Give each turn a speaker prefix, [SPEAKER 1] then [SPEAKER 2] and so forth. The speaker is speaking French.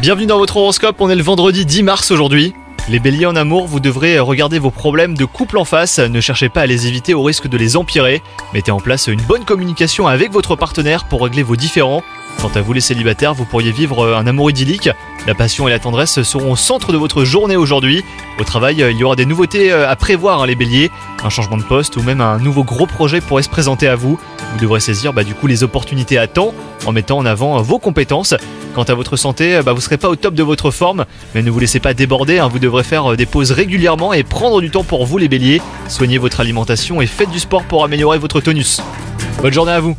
[SPEAKER 1] Bienvenue dans votre horoscope, on est le vendredi 10 mars aujourd'hui. Les béliers en amour, vous devrez regarder vos problèmes de couple en face, ne cherchez pas à les éviter au risque de les empirer. Mettez en place une bonne communication avec votre partenaire pour régler vos différends. Quant à vous les célibataires, vous pourriez vivre un amour idyllique. La passion et la tendresse seront au centre de votre journée aujourd'hui. Au travail, il y aura des nouveautés à prévoir hein, les béliers. Un changement de poste ou même un nouveau gros projet pourrait se présenter à vous. Vous devrez saisir bah, du coup les opportunités à temps en mettant en avant vos compétences. Quant à votre santé, bah, vous ne serez pas au top de votre forme, mais ne vous laissez pas déborder, hein. vous devrez faire des pauses régulièrement et prendre du temps pour vous les béliers. Soignez votre alimentation et faites du sport pour améliorer votre tonus. Bonne journée à vous